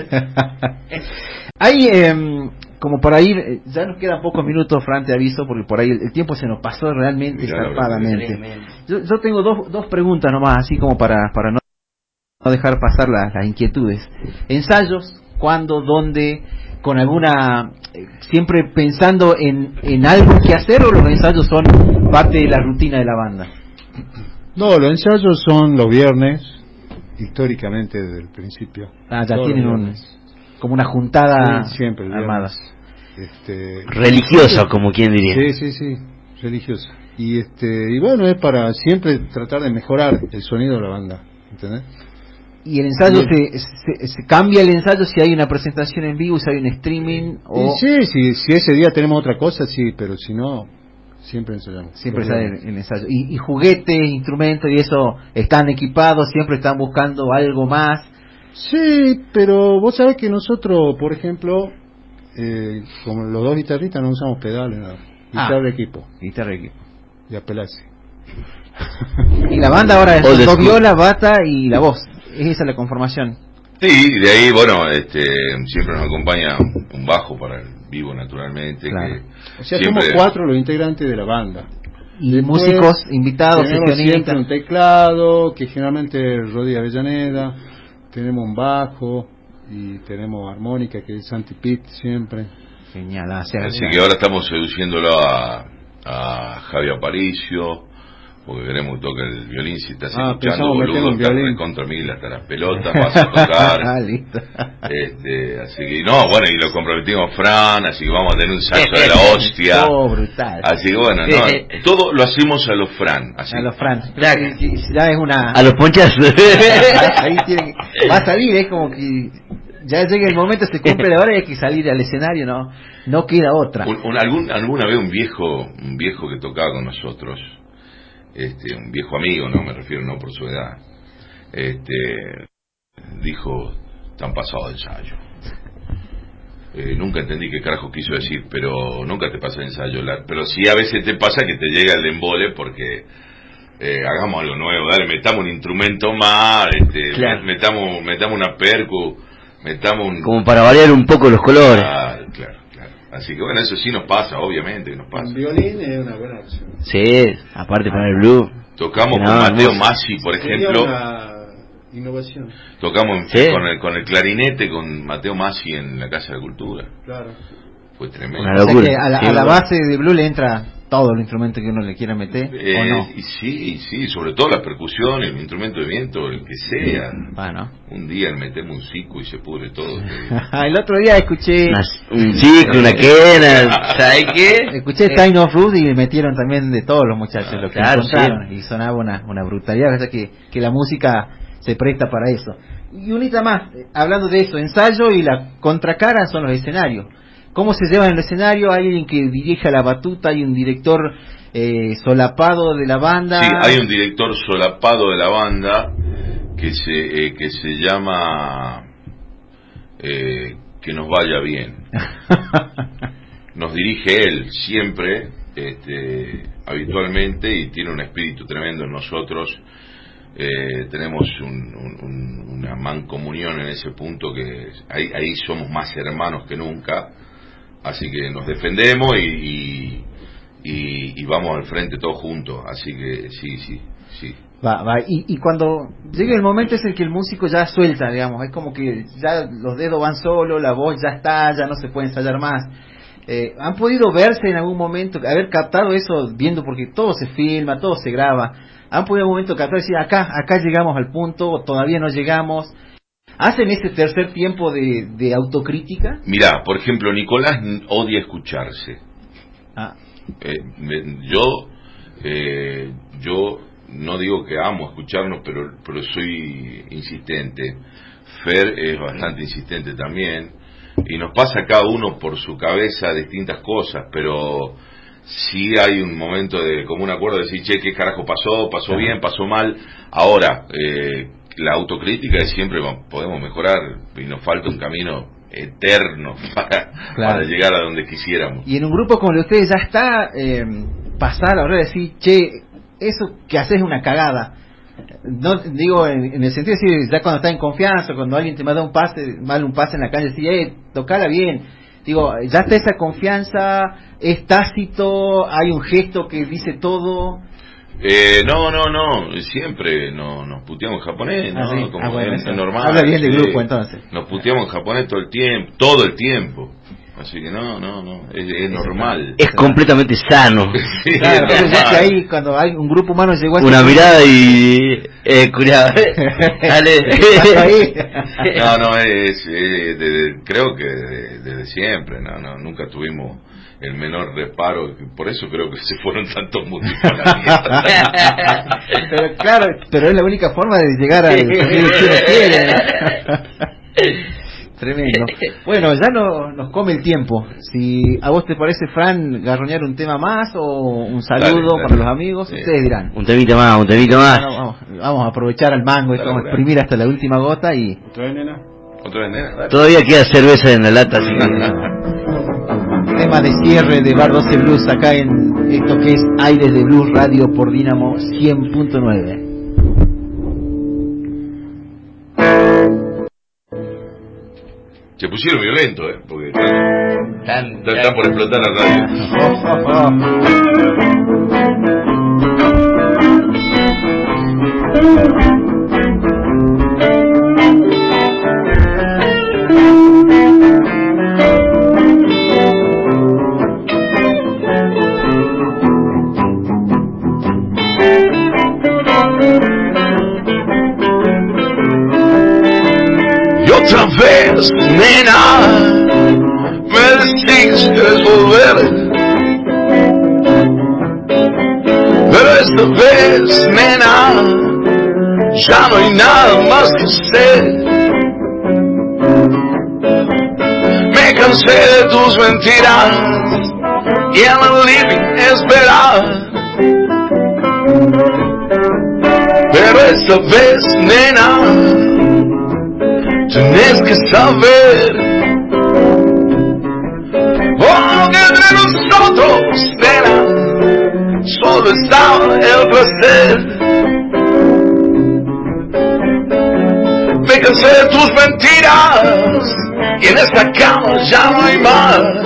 Hay, em, como para ir, eh, ya nos quedan pocos minutos, Fran, te aviso, porque por ahí el, el tiempo se nos pasó realmente zarpadamente. Yo, yo tengo dos, dos preguntas nomás, así como para, para no, no dejar pasar las, las inquietudes. Ensayos, cuándo, dónde, con alguna, eh, siempre pensando en, en algo que hacer o los ensayos son parte de la rutina de la banda. No, los ensayos son los viernes, históricamente desde el principio. Ah, ya Todos tienen un, como una juntada Sí, siempre armada. Este, Religiosa, como quien diría. Sí, sí, sí, religiosa. Y este y bueno, es para siempre tratar de mejorar el sonido de la banda, ¿entendés? Y el ensayo se, se- se cambia el ensayo si hay una presentación en vivo, si hay un streaming o sí, sí, si ese día tenemos otra cosa, sí, pero si no, siempre ensayamos. siempre sale el, el ensayo. Y, y juguetes, instrumentos y eso están equipados, siempre están buscando algo más. Sí, pero vos sabés que nosotros, por ejemplo, eh, como los dos guitarristas no usamos pedales, nada. Ah. Guitarra de equipo Guitarra de equipo. y a pelarse. Y la banda ahora es dos bata y la voz. Esa es la conformación. Sí, de ahí, bueno, este, siempre nos acompaña un bajo para el vivo, naturalmente. Claro. Que O sea, siempre- somos cuatro los integrantes de la banda. Y Después músicos invitados, Tenemos siempre un teclado, que generalmente es Rodi Avellaneda, tenemos un bajo y tenemos armónica, que es Santi Pitt siempre. Genial, Así que ahora estamos seduciéndolo a, a Javi Aparicio, porque queremos que toque el violín, si estás Ah, escuchando, boludo, un está violín. contra mil hasta las pelotas, vas a tocar. Ah, listo. este, así que, no, bueno, y lo comprometimos Fran, así que vamos a tener un salto de la hostia. Oh, brutal. Así que bueno, no, todo lo hacemos a los Fran. Así. A los Fran. Ya- es una. A los ponchazos. Ahí tiene que- va a salir, es como que ya llega el momento, se cumple la hora y hay que salir al escenario, no no queda otra. Un- un- algún- alguna vez un viejo, un viejo que tocaba con nosotros, este, un viejo amigo, no me refiero no por su edad, este, dijo, están pasados de ensayo. Eh, nunca entendí qué carajo quiso decir, pero nunca te pasa de ensayo. La- pero sí a veces te pasa que te llega el embole porque eh, hagamos algo nuevo, dale, metamos un instrumento más, este, Claro. metamos, metamos una percu, metamos un... Como para variar un poco los colores. Claro. Así que bueno, eso sí nos pasa, obviamente que nos pasa. El violín es una buena opción. Sí, aparte para el blue. Tocamos No, con Mateo hermoso. Massi, por ejemplo, una innovación, tocamos Sí. con, el, con el clarinete con Mateo Massi en la Casa de Cultura. claro. Fue tremendo. Una o sea que a la, Sí, a la base de Blue le entra todo el instrumento que uno le quiera meter, Eh, ¿o no? y sí, sí, sobre todo la percusión, el instrumento de viento, el que sea. Bueno. Un día le metemos un cico y se pudre todo. el otro día escuché Una- un ciclo, una quena, ¿sabes qué? escuché Time of Root y metieron también de todos los muchachos lo que claro, encontraron y sonaba una, una brutalidad, o sea que, que la música se presta para eso. Y unita más, eh, hablando de eso, ensayo y la contracara son los escenarios. ¿Cómo se lleva en el escenario? Hay alguien que dirige la batuta, hay un director eh, solapado de la banda. Sí, hay un director solapado de la banda que se, eh, que se llama eh, Que nos vaya bien. Nos dirige él siempre, este, habitualmente, y tiene un espíritu tremendo en nosotros. Eh, tenemos un- un- un- una mancomunión en ese punto que ahí, ahí somos más hermanos que nunca. Así que nos defendemos y, y, y- vamos al frente todos juntos. Así que sí, sí, sí. Va, va. Y, y cuando llega el momento es el que el músico ya suelta, digamos, es como que ya los dedos van solo, la voz ya está, ya no se puede ensayar más. Eh, ¿Han podido verse en algún momento, haber captado eso, viendo, porque todo se filma, todo se graba? ¿Han podido en algún momento captar y decir, acá, acá llegamos al punto, o todavía no llegamos? ¿Hacen ese tercer tiempo de, de autocrítica? Mirá, por ejemplo, Nicolás odia escucharse. Ah, Eh, me- yo, eh, yo no digo que amo escucharnos, pero, pero soy insistente. Fer es bastante insistente también. Y nos pasa cada uno por su cabeza distintas cosas, pero sí hay un momento de común acuerdo de decir, che, ¿qué carajo pasó? ¿Pasó bien? ¿Pasó mal? Ahora, eh, la autocrítica es siempre podemos mejorar y nos falta un camino eterno para, Claro. para llegar a donde quisiéramos. Y en un grupo como el de ustedes ya está eh, pasar ahora de decir, che, eso que haces es una cagada. No digo en, en el sentido de decir, ya cuando está en confianza, cuando alguien te manda un pase, mal un pase en la calle, decir, eh, tocala bien. Digo, ya está esa confianza, es tácito, hay un gesto que dice todo. Eh, no, no, no, siempre no, nos puteamos en japonés, ¿no? Ah, sí. Como Ah, bueno, es, es normal. Habla bien del grupo, entonces. Nos puteamos en japonés todo el tiempo, todo el tiempo. Así que no, no, no, es, es normal. Es completamente sano. Sí, Claro, es entonces ya que ahí cuando hay un grupo humano llegó a Una punto- mirada y... Eh, cuidado. Dale. Ahí. No, no, es, eh, desde- creo que desde, desde siempre, no, no, nunca tuvimos el menor reparo, por eso creo que se fueron tantos músicos pero claro, pero es la única forma de llegar al. Tremendo. Bueno, ya no, nos come el tiempo. Si a vos te parece, Fran, garroñar un tema más o un saludo Dale, dale. para los amigos, Sí. ustedes dirán. Un temita más, un temita más. Bueno, vamos, vamos a aprovechar al mango, Dale, vamos a exprimir hasta la última gota y ¿Otra vez, nena? Otra vez, nena. Todavía queda cerveza en la lata, así que... tema de cierre de Bar 12 Blues acá en esto que es Aires de Blues Radio por Dínamo 100.9. Se pusieron violentos, ¿eh? Porque están, están- están por explotar la radio. vez, nena, me decís que quieres volver. Pero esta vez, nena, ya no hay nada más que hacer. Me cansé de tus mentiras y en el living esperar. Pero esta vez, nena, Tienes que saber. Oh, que entre nosotros, nena Solo estaba el placer. Me cansé de tus mentiras Y en esta cama ya no hay más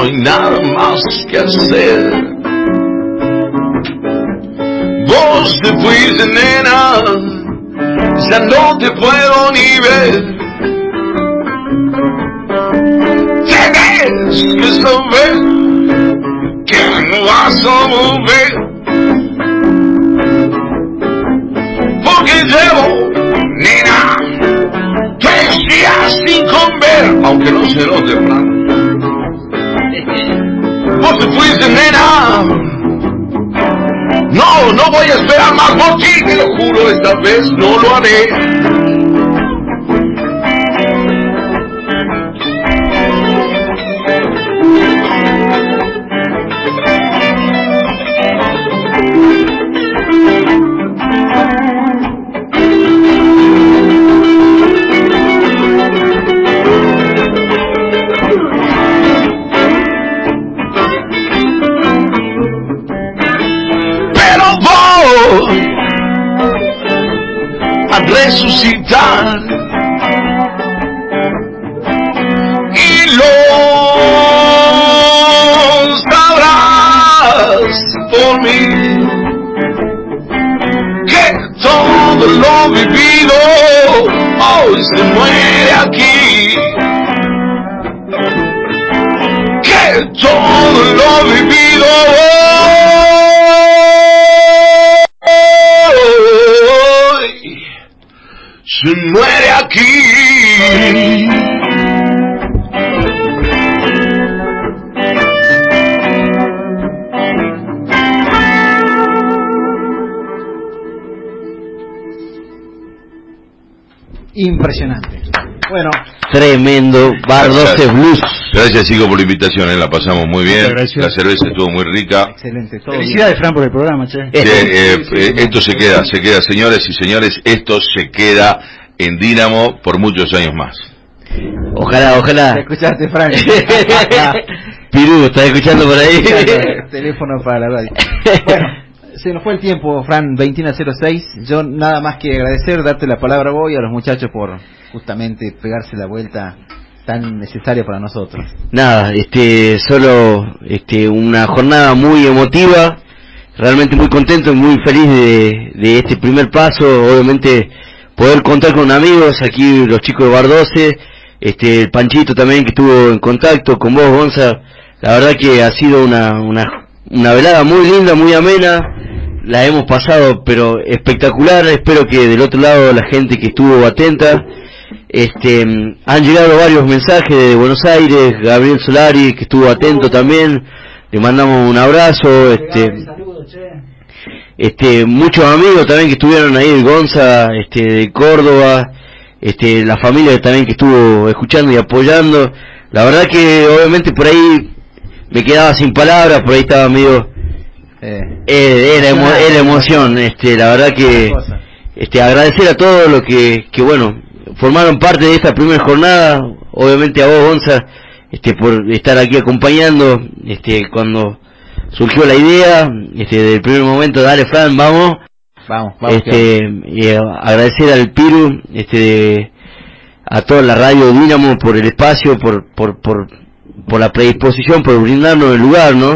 no hay nada más que hacer? Vos te fuiste, nena, ya no te puedo ni ver. Tienes que saber que no vas a volver. Porque llevo, nena, tres días sin comer, aunque no se note, Fran. Te fuiste, nena. No, no voy a esperar más por ti, te lo juro, esta vez no lo haré. Resucitar. Y lo sabrás por mí que todo lo vivido hoy se muere aquí. Que todo lo vivido hoy se muere aquí. Impresionante. Bueno, Tremendo, Bar 12 Blues. Gracias chicos por la invitación, ¿eh? la pasamos muy bien. La cerveza estuvo muy rica. excelente. Todo bien. Felicidades, Fran, por el programa, che. Sí, eh, eh, esto se queda, se queda, señores y señores, esto se queda en Dínamo por muchos años más. Ojalá, ¿Te ojalá. escuchaste, Frank? Pirú, ¿estás escuchando por ahí? Teléfono para la radio. Bueno, se nos fue el tiempo, Fran, 2106. Yo nada más que agradecer, darte la palabra a vos y a los muchachos por justamente pegarse la vuelta tan necesaria para nosotros. Nada, este, solo este, una jornada muy emotiva, realmente muy contento y muy feliz de, de este primer paso, obviamente poder contar con amigos, aquí los chicos de Bar 12, este, el Panchito también que estuvo en contacto con vos, Gonza, la verdad que ha sido una, una, una velada muy linda, muy amena, la hemos pasado pero espectacular, espero que del otro lado la gente que estuvo atenta, este, han llegado varios mensajes de Buenos Aires, Gabriel Solari, que estuvo atento también, le mandamos un abrazo, este, este, muchos amigos también que estuvieron ahí, el Gonza, este, de Córdoba, este, la familia también que estuvo escuchando y apoyando, la verdad que obviamente por ahí me quedaba sin palabras, por ahí estaba medio, Eh, eh, era, emo- era emoción, este, la verdad que, este, agradecer a todos los que, que bueno, formaron parte de esta primera jornada, obviamente a vos, Gonza, este, por estar aquí acompañando, este, cuando surgió la idea, este, del primer momento, dale Fran, vamos, Vamos, vamos. este, y agradecer al Piru, este, de- a toda la radio Dínamo por el espacio, por, por, por, por la predisposición, por brindarnos el lugar, ¿no?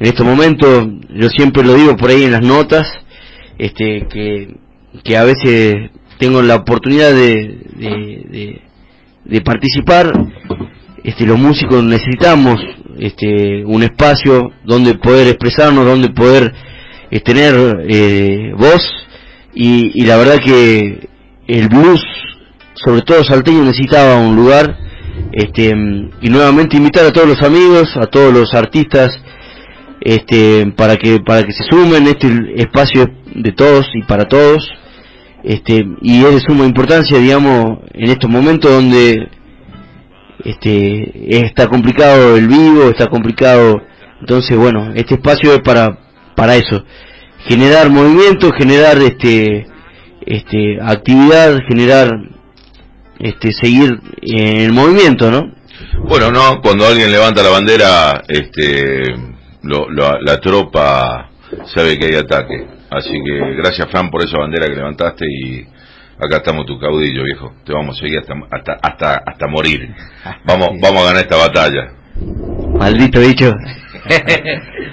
En estos momentos, yo siempre lo digo por ahí en las notas, este, que, que a veces tengo la oportunidad de, de, participar, este, los músicos necesitamos, este, un espacio donde poder expresarnos, donde poder eh, tener eh, voz y, y la verdad que el blues, sobre todo salteño, necesitaba un lugar este y nuevamente invitar a todos los amigos, a todos los artistas este para que para que se sumen este espacio de todos y para todos este y es de suma importancia digamos en estos momentos donde este está complicado el vivo está complicado entonces bueno este espacio es para para eso generar movimiento generar este este actividad generar este seguir en el movimiento no Bueno, no, cuando alguien levanta la bandera, este, lo- lo- la tropa sabe que hay ataque. Así que gracias, Fran, por esa bandera que levantaste y acá estamos tu caudillo, viejo. Te vamos a seguir hasta hasta hasta, hasta morir. Vamos, vamos a ganar esta batalla. maldito bicho